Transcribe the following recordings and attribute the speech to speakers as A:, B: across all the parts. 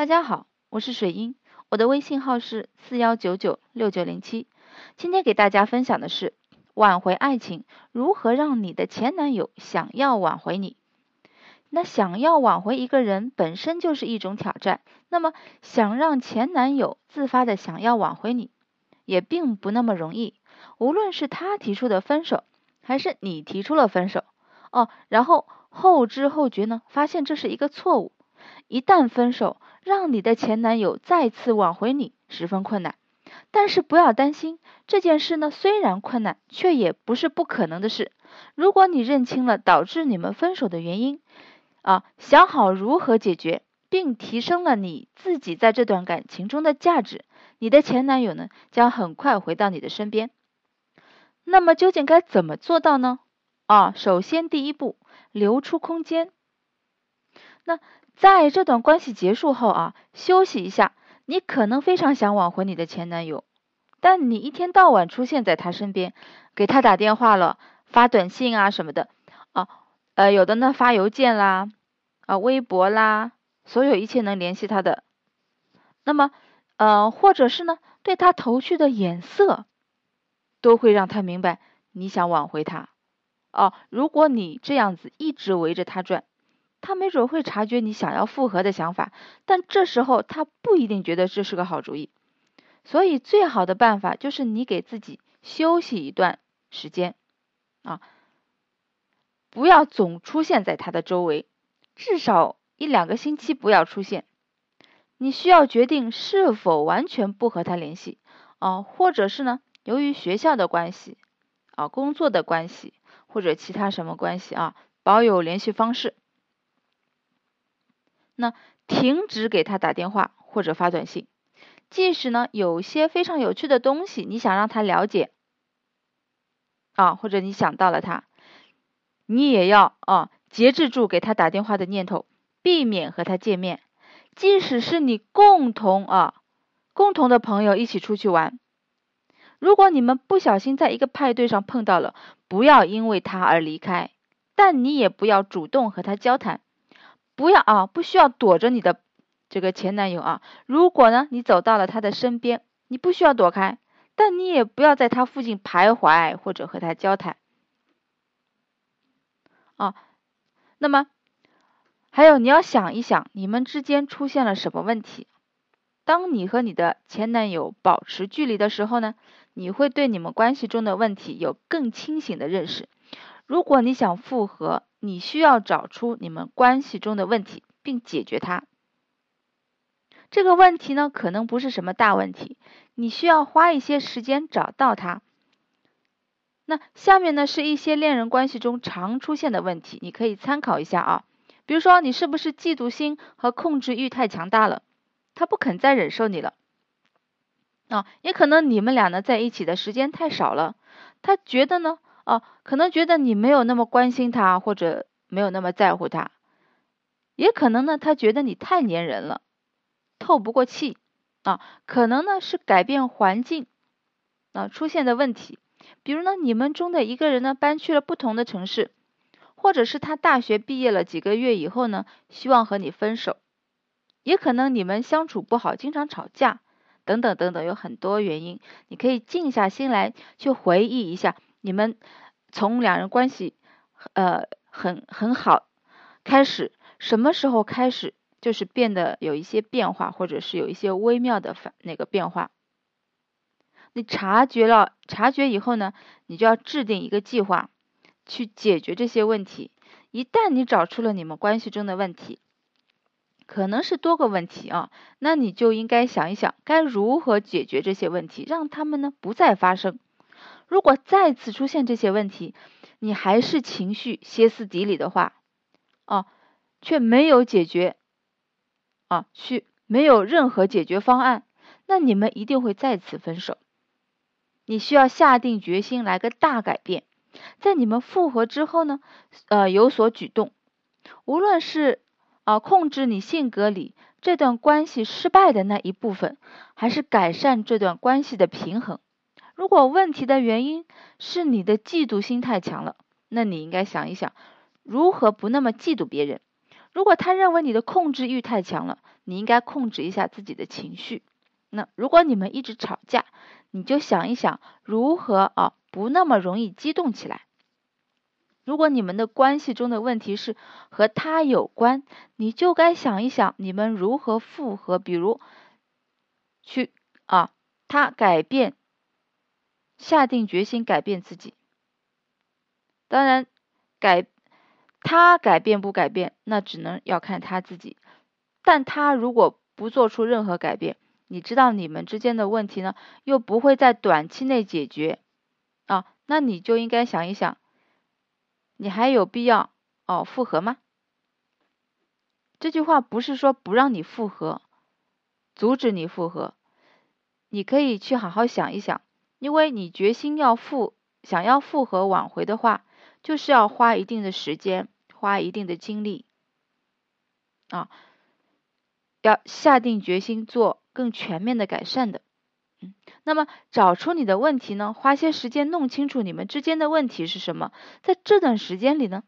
A: 大家好，我是水英，我的微信号是四幺九九六九零七。今天给大家分享的是挽回爱情，如何让你的前男友想要挽回你。那想要挽回一个人本身就是一种挑战，那么想让前男友自发的想要挽回你，也并不那么容易。无论是他提出的分手，还是你提出了分手，哦，然后后知后觉呢，发现这是一个错误。一旦分手，让你的前男友再次挽回你十分困难。但是不要担心，这件事呢虽然困难，却也不是不可能的事。如果你认清了导致你们分手的原因，啊，想好如何解决，并提升了你自己在这段感情中的价值，你的前男友呢将很快回到你的身边。那么究竟该怎么做到呢？啊，首先第一步，留出空间。那。在这段关系结束后啊，休息一下。你可能非常想挽回你的前男友，但你一天到晚出现在他身边，给他打电话了，发短信啊什么的啊，呃，有的呢发邮件啦，啊，微博啦，所有一切能联系他的，那么呃，或者是呢对他投去的眼色，都会让他明白你想挽回他。哦，如果你这样子一直围着他转。他没准会察觉你想要复合的想法，但这时候他不一定觉得这是个好主意。所以最好的办法就是你给自己休息一段时间啊，不要总出现在他的周围，至少一两个星期不要出现。你需要决定是否完全不和他联系啊，或者是呢，由于学校的关系啊、工作的关系或者其他什么关系啊，保有联系方式。那停止给他打电话或者发短信，即使呢有些非常有趣的东西，你想让他了解啊，或者你想到了他，你也要啊节制住给他打电话的念头，避免和他见面。即使是你共同啊共同的朋友一起出去玩，如果你们不小心在一个派对上碰到了，不要因为他而离开，但你也不要主动和他交谈。不要啊，不需要躲着你的这个前男友啊。如果呢，你走到了他的身边，你不需要躲开，但你也不要在他附近徘徊或者和他交谈啊。那么还有，你要想一想，你们之间出现了什么问题？当你和你的前男友保持距离的时候呢，你会对你们关系中的问题有更清醒的认识。如果你想复合，你需要找出你们关系中的问题，并解决它。这个问题呢，可能不是什么大问题，你需要花一些时间找到它。那下面呢，是一些恋人关系中常出现的问题，你可以参考一下啊。比如说，你是不是嫉妒心和控制欲太强大了，他不肯再忍受你了？啊，也可能你们俩呢在一起的时间太少了，他觉得呢？哦，可能觉得你没有那么关心他，或者没有那么在乎他，也可能呢，他觉得你太粘人了，透不过气啊。可能呢是改变环境啊出现的问题，比如呢你们中的一个人呢搬去了不同的城市，或者是他大学毕业了几个月以后呢希望和你分手，也可能你们相处不好，经常吵架，等等等等，有很多原因，你可以静下心来去回忆一下。你们从两人关系呃很很好开始，什么时候开始就是变得有一些变化，或者是有一些微妙的反那个变化？你察觉了，察觉以后呢，你就要制定一个计划去解决这些问题。一旦你找出了你们关系中的问题，可能是多个问题啊，那你就应该想一想该如何解决这些问题，让他们呢不再发生。如果再次出现这些问题，你还是情绪歇斯底里的话，啊，却没有解决，啊，去没有任何解决方案，那你们一定会再次分手。你需要下定决心来个大改变，在你们复合之后呢，呃，有所举动，无论是啊控制你性格里这段关系失败的那一部分，还是改善这段关系的平衡。如果问题的原因是你的嫉妒心太强了，那你应该想一想，如何不那么嫉妒别人？如果他认为你的控制欲太强了，你应该控制一下自己的情绪。那如果你们一直吵架，你就想一想如何啊不那么容易激动起来。如果你们的关系中的问题是和他有关，你就该想一想你们如何复合，比如去啊他改变，下定决心改变自己。当然改他改变不改变，那只能要看他自己。但他如果不做出任何改变，你知道你们之间的问题呢，又不会在短期内解决啊，那你就应该想一想，你还有必要哦复合吗？这句话不是说不让你复合，阻止你复合，你可以去好好想一想，因为你决心要复，想要复合挽回的话，就是要花一定的时间，花一定的精力啊，要下定决心做。更全面的改善的，嗯，那么找出你的问题呢？花些时间弄清楚你们之间的问题是什么。在这段时间里呢，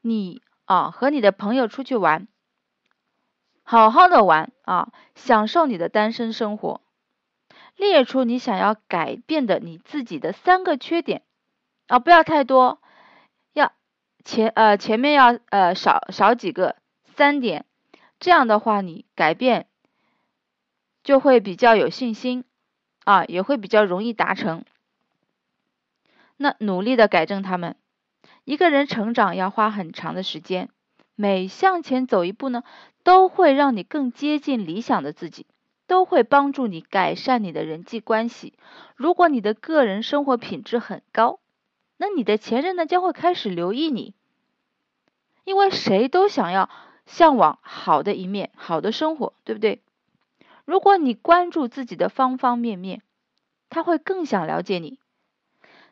A: 你啊和你的朋友出去玩，好好的玩啊，享受你的单身生活，列出你想要改变的你自己的三个缺点啊，不要太多，要前呃前面要呃少少几个三点，这样的话你改变。就会比较有信心啊，也会比较容易达成。那努力的改正他们。一个人成长要花很长的时间，每向前走一步呢，都会让你更接近理想的自己，都会帮助你改善你的人际关系。如果你的个人生活品质很高，那你的前任呢将会开始留意你，因为谁都想要向往好的一面，好的生活，对不对？如果你关注自己的方方面面，他会更想了解你。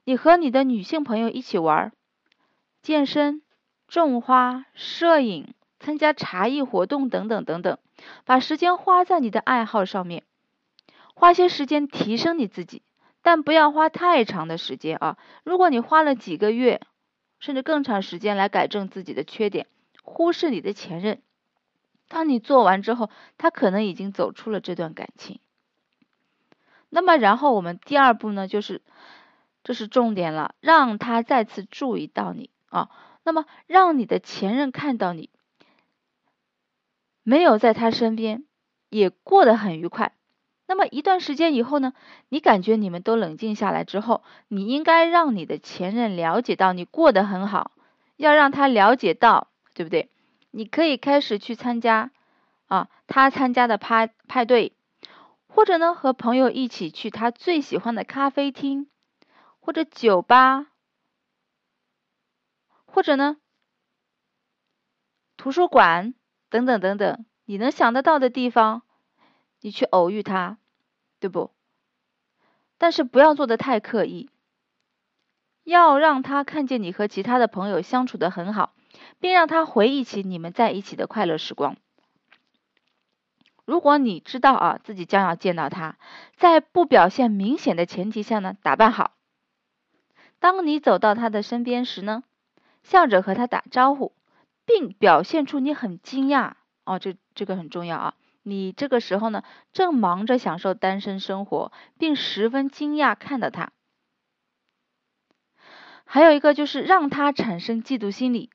A: 你和你的女性朋友一起玩，健身、种花、摄影、参加茶艺活动等等等等，把时间花在你的爱好上面，花些时间提升你自己，但不要花太长的时间啊！如果你花了几个月，甚至更长时间来改正自己的缺点，忽视你的前任。当你做完之后，他可能已经走出了这段感情。那么，然后我们第二步呢，就是这是重点了，让他再次注意到你啊。那么，让你的前任看到你没有在他身边，也过得很愉快。那么一段时间以后呢，你感觉你们都冷静下来之后，你应该让你的前任了解到你过得很好，要让他了解到，对不对？你可以开始去参加啊，他参加的派派对，或者呢和朋友一起去他最喜欢的咖啡厅，或者酒吧，或者呢图书馆等等等等，你能想得到的地方，你去偶遇他，对不？但是不要做的太刻意，要让他看见你和其他的朋友相处的很好。并让他回忆起你们在一起的快乐时光。如果你知道啊自己将要见到他，在不表现明显的前提下呢，打扮好。当你走到他的身边时呢，笑着和他打招呼，并表现出你很惊讶哦，这这个很重要啊。你这个时候呢，正忙着享受单身生活，并十分惊讶看到他。还有一个就是让他产生嫉妒心理。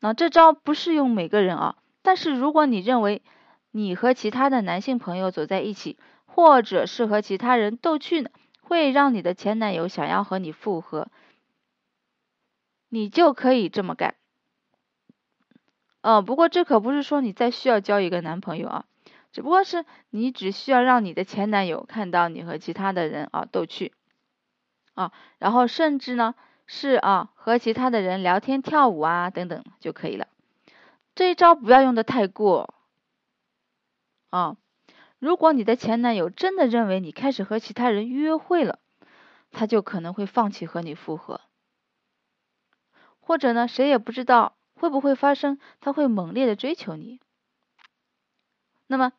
A: 那这招不适用每个人啊，但是如果你认为你和其他的男性朋友走在一起，或者是和其他人逗趣呢，会让你的前男友想要和你复合，你就可以这么干。嗯，不过这可不是说你再需要交一个男朋友啊，只不过是你只需要让你的前男友看到你和其他的人啊逗趣啊，然后甚至呢。是啊，和其他的人聊天、跳舞啊等等就可以了。这一招不要用的太过啊。如果你的前男友真的认为你开始和其他人约会了，他就可能会放弃和你复合。或者呢，谁也不知道会不会发生，他会猛烈的追求你。那么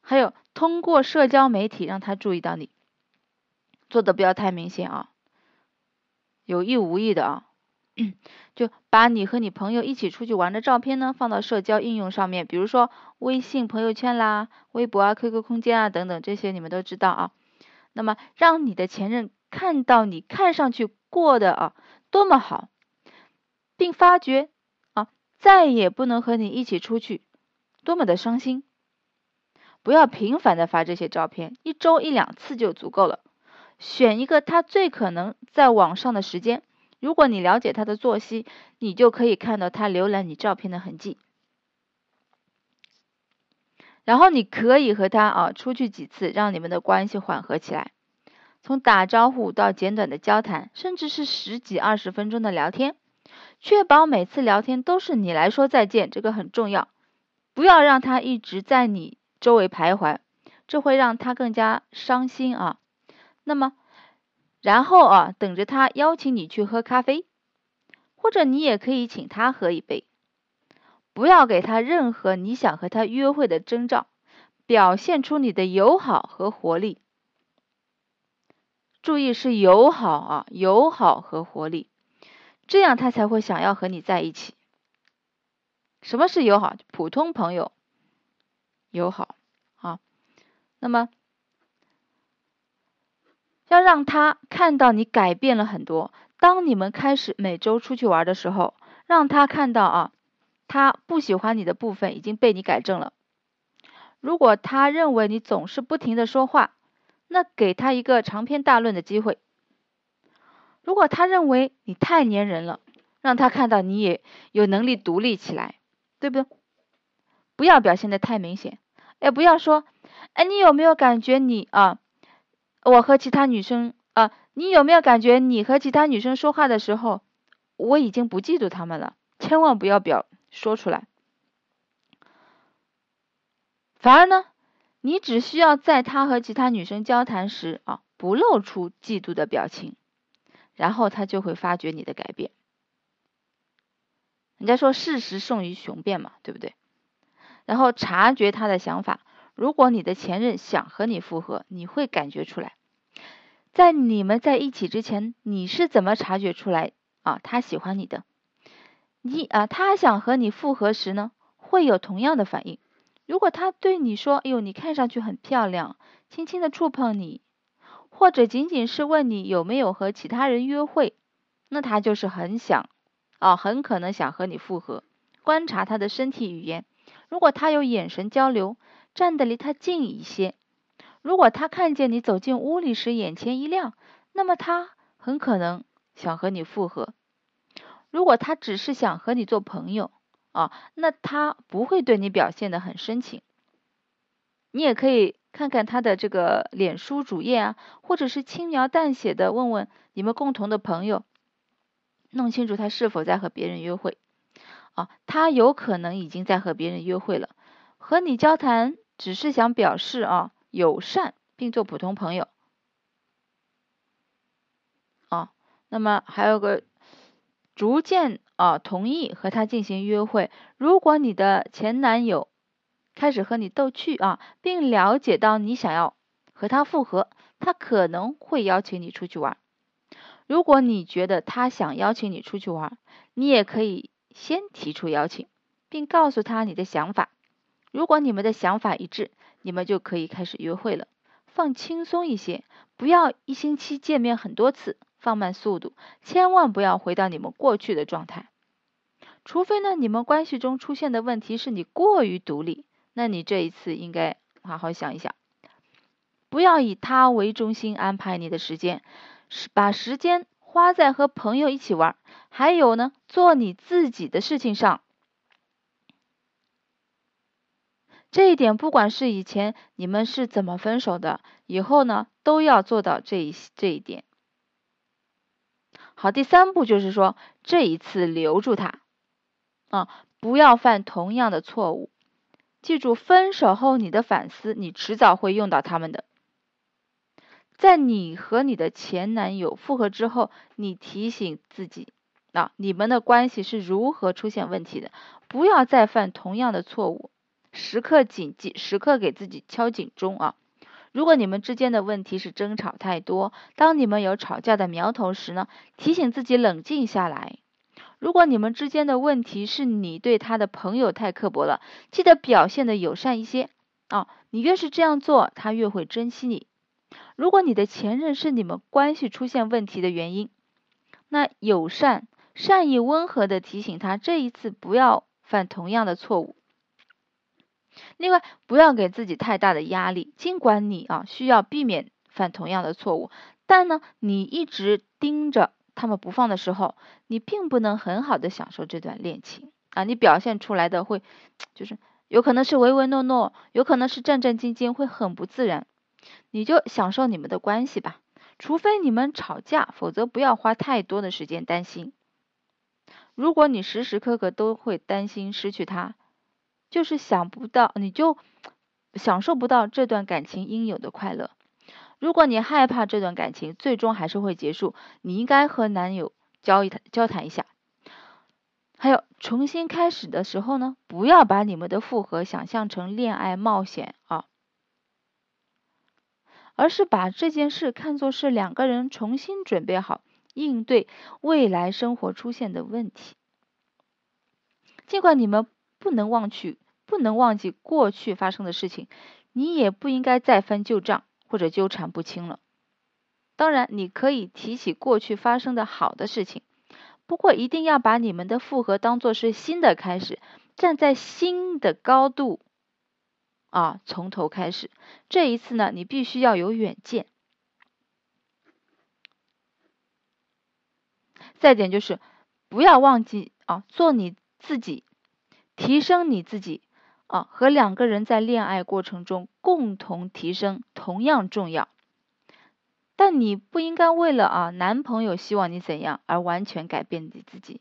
A: 还有通过社交媒体让他注意到你，做的不要太明显啊。有意无意的啊，就把你和你朋友一起出去玩的照片呢，放到社交应用上面，比如说微信朋友圈啦、微博啊、QQ 空间啊等等，这些你们都知道啊。那么让你的前任看到你看上去过的啊多么好，并发觉再也不能和你一起出去，多么的伤心。不要频繁的发这些照片，一周一两次就足够了。选一个他最可能在网上的时间。如果你了解他的作息，你就可以看到他浏览你照片的痕迹。然后你可以和他啊出去几次，让你们的关系缓和起来。从打招呼到简短的交谈，甚至是十几二十分钟的聊天，确保每次聊天都是你来说再见，这个很重要。不要让他一直在你周围徘徊，这会让他更加伤心啊。那么。然后啊，等着他邀请你去喝咖啡，或者你也可以请他喝一杯。不要给他任何你想和他约会的征兆，表现出你的友好和活力。注意是友好啊，友好和活力，这样他才会想要和你在一起。什么是友好？普通朋友友好啊。那么。要让他看到你改变了很多。当你们开始每周出去玩的时候，让他看到啊，他不喜欢你的部分已经被你改正了。如果他认为你总是不停的说话，那给他一个长篇大论的机会。如果他认为你太粘人了，让他看到你也有能力独立起来，对不对？不要表现的太明显，哎，不要说，哎，你有没有感觉你啊？我和其他女生啊，你有没有感觉你和其他女生说话的时候，我已经不嫉妒她们了？千万不要表说出来。反而呢，你只需要在他和其他女生交谈时啊，不露出嫉妒的表情，然后他就会发觉你的改变。人家说事实胜于雄辩嘛，对不对？然后察觉他的想法。如果你的前任想和你复合，你会感觉出来。在你们在一起之前，你是怎么察觉出来啊？他喜欢你的，你啊，他想和你复合时呢，会有同样的反应。如果他对你说：“哎呦，你看上去很漂亮”，轻轻的触碰你，或者仅仅是问你有没有和其他人约会，那他就是很想啊，很可能想和你复合。观察他的身体语言，如果他有眼神交流。站得离他近一些。如果他看见你走进屋里时眼前一亮，那么他很可能想和你复合。如果他只是想和你做朋友啊，那他不会对你表现的很深情。你也可以看看他的这个脸书主页啊，或者是轻描淡写的问问你们共同的朋友，弄清楚他是否在和别人约会啊。他有可能已经在和别人约会了，和你交谈。只是想表示啊友善，并做普通朋友啊。那么还有个逐渐啊同意和他进行约会。如果你的前男友开始和你逗趣啊，并了解到你想要和他复合，他可能会邀请你出去玩。如果你觉得他想邀请你出去玩，你也可以先提出邀请，并告诉他你的想法。如果你们的想法一致，你们就可以开始约会了。放轻松一些，不要一星期见面很多次，放慢速度，千万不要回到你们过去的状态。除非呢，你们关系中出现的问题是你过于独立，那你这一次应该好好想一想，不要以他为中心安排你的时间，是把时间花在和朋友一起玩，还有呢，做你自己的事情上。这一点，不管是以前你们是怎么分手的，以后呢都要做到这一这一点。好，第三步就是说，这一次留住他，啊，不要犯同样的错误。记住，分手后你的反思，你迟早会用到他们的。在你和你的前男友复合之后，你提醒自己，啊，你们的关系是如何出现问题的，不要再犯同样的错误。时刻谨记，时刻给自己敲警钟啊！如果你们之间的问题是争吵太多，当你们有吵架的苗头时呢，提醒自己冷静下来，如果你们之间的问题是你对他的朋友太刻薄了，记得表现的友善一些啊。你越是这样做，他越会珍惜你。如果你的前任是你们关系出现问题的原因，那友善、善意、温和的提醒他，这一次不要犯同样的错误。另外，不要给自己太大的压力。尽管你啊需要避免犯同样的错误，但呢，你一直盯着他们不放的时候，你并不能很好的享受这段恋情啊。你表现出来的会，就是有可能是唯唯诺诺，有可能是战战兢兢，会很不自然。你就享受你们的关系吧，除非你们吵架，否则不要花太多的时间担心。如果你时时刻刻都会担心失去他，就是想不到，你就享受不到这段感情应有的快乐。如果你害怕这段感情最终还是会结束，你应该和男友交一谈交谈一下。还有重新开始的时候呢，不要把你们的复合想象成恋爱冒险啊。而是把这件事看作是两个人重新准备好应对未来生活出现的问题。尽管你们不能忘去、不能忘记过去发生的事情，你也不应该再翻旧账或者纠缠不清了。当然，你可以提起过去发生的好的事情，不过一定要把你们的复合当做是新的开始，站在新的高度。啊，从头开始。这一次呢，你必须要有远见。再点就是，不要忘记啊，做你自己，提升你自己啊，和两个人在恋爱过程中共同提升同样重要。但你不应该为了啊男朋友希望你怎样而完全改变你自己。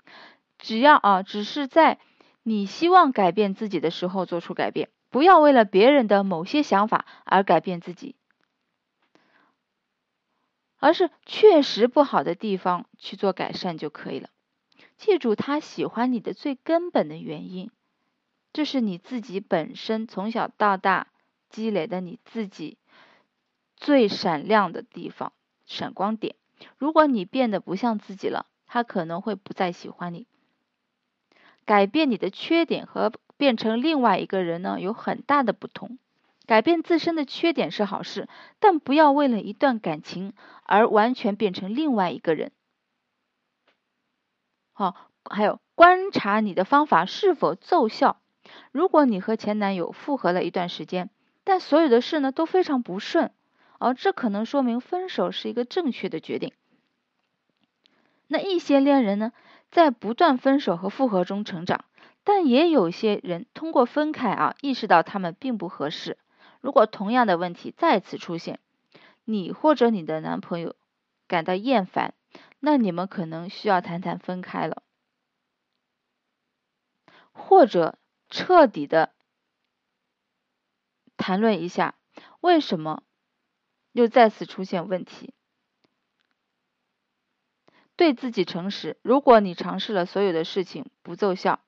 A: 只要啊，只是在你希望改变自己的时候做出改变。不要为了别人的某些想法而改变自己，而是确实不好的地方去做改善就可以了。记住他喜欢你的最根本的原因，这是你自己本身从小到大积累的你自己最闪亮的地方、闪光点。如果你变得不像自己了，他可能会不再喜欢你。改变你的缺点和。变成另外一个人呢，有很大的不同。改变自身的缺点是好事，但不要为了一段感情而完全变成另外一个人。好，还有观察你的方法是否奏效。如果你和前男友复合了一段时间，但所有的事呢都非常不顺，而这可能说明分手是一个正确的决定。那一些恋人呢，在不断分手和复合中成长。但也有些人通过分开啊，意识到他们并不合适。如果同样的问题再次出现，你或者你的男朋友感到厌烦，那你们可能需要谈谈分开了，或者彻底的谈论一下为什么又再次出现问题。对自己诚实，如果你尝试了所有的事情不奏效。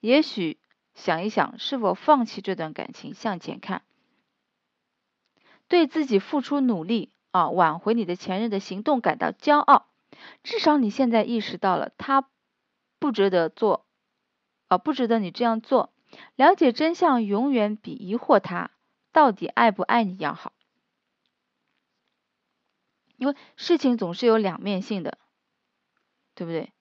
A: 也许想一想，是否放弃这段感情，向前看，对自己付出努力啊，挽回你的前任的行动感到骄傲。至少你现在意识到了他不值得做啊，不值得你这样做。了解真相永远比疑惑他到底爱不爱你要好，因为事情总是有两面性的，对不对？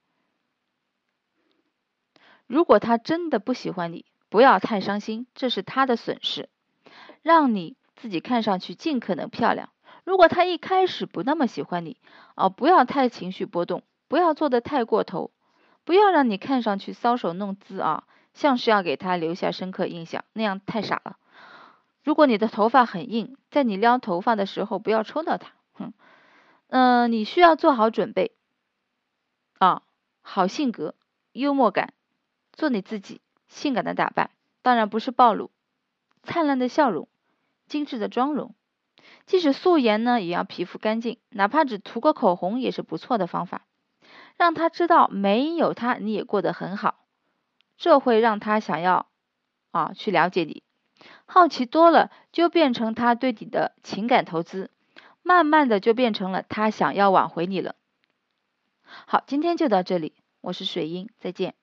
A: 如果他真的不喜欢你，不要太伤心，这是他的损失。让你自己看上去尽可能漂亮。如果他一开始不那么喜欢你，哦，不要太情绪波动，不要做的太过头，不要让你看上去搔首弄姿啊，像是要给他留下深刻印象，那样太傻了。如果你的头发很硬，在你撩头发的时候不要抽到他，哼，嗯，你需要做好准备啊，好性格，幽默感。做你自己，性感的打扮，当然不是暴露，灿烂的笑容，精致的妆容，即使素颜呢，也要皮肤干净，哪怕只涂个口红也是不错的方法。让他知道没有他你也过得很好，这会让他想要啊去了解你。好奇多了，就变成他对你的情感投资，慢慢的就变成了他想要挽回你了。好，今天就到这里。我是水英，再见。